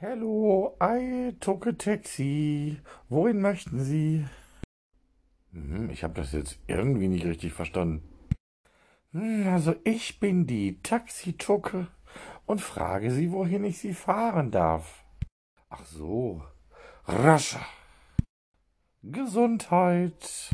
Hallo, I took a taxi. Wohin möchten Sie? Hm, ich habe das jetzt irgendwie nicht richtig verstanden. Hm, Also ich bin die Taxitucke und frage Sie, wohin ich Sie fahren darf. Ach so, rascher. Gesundheit.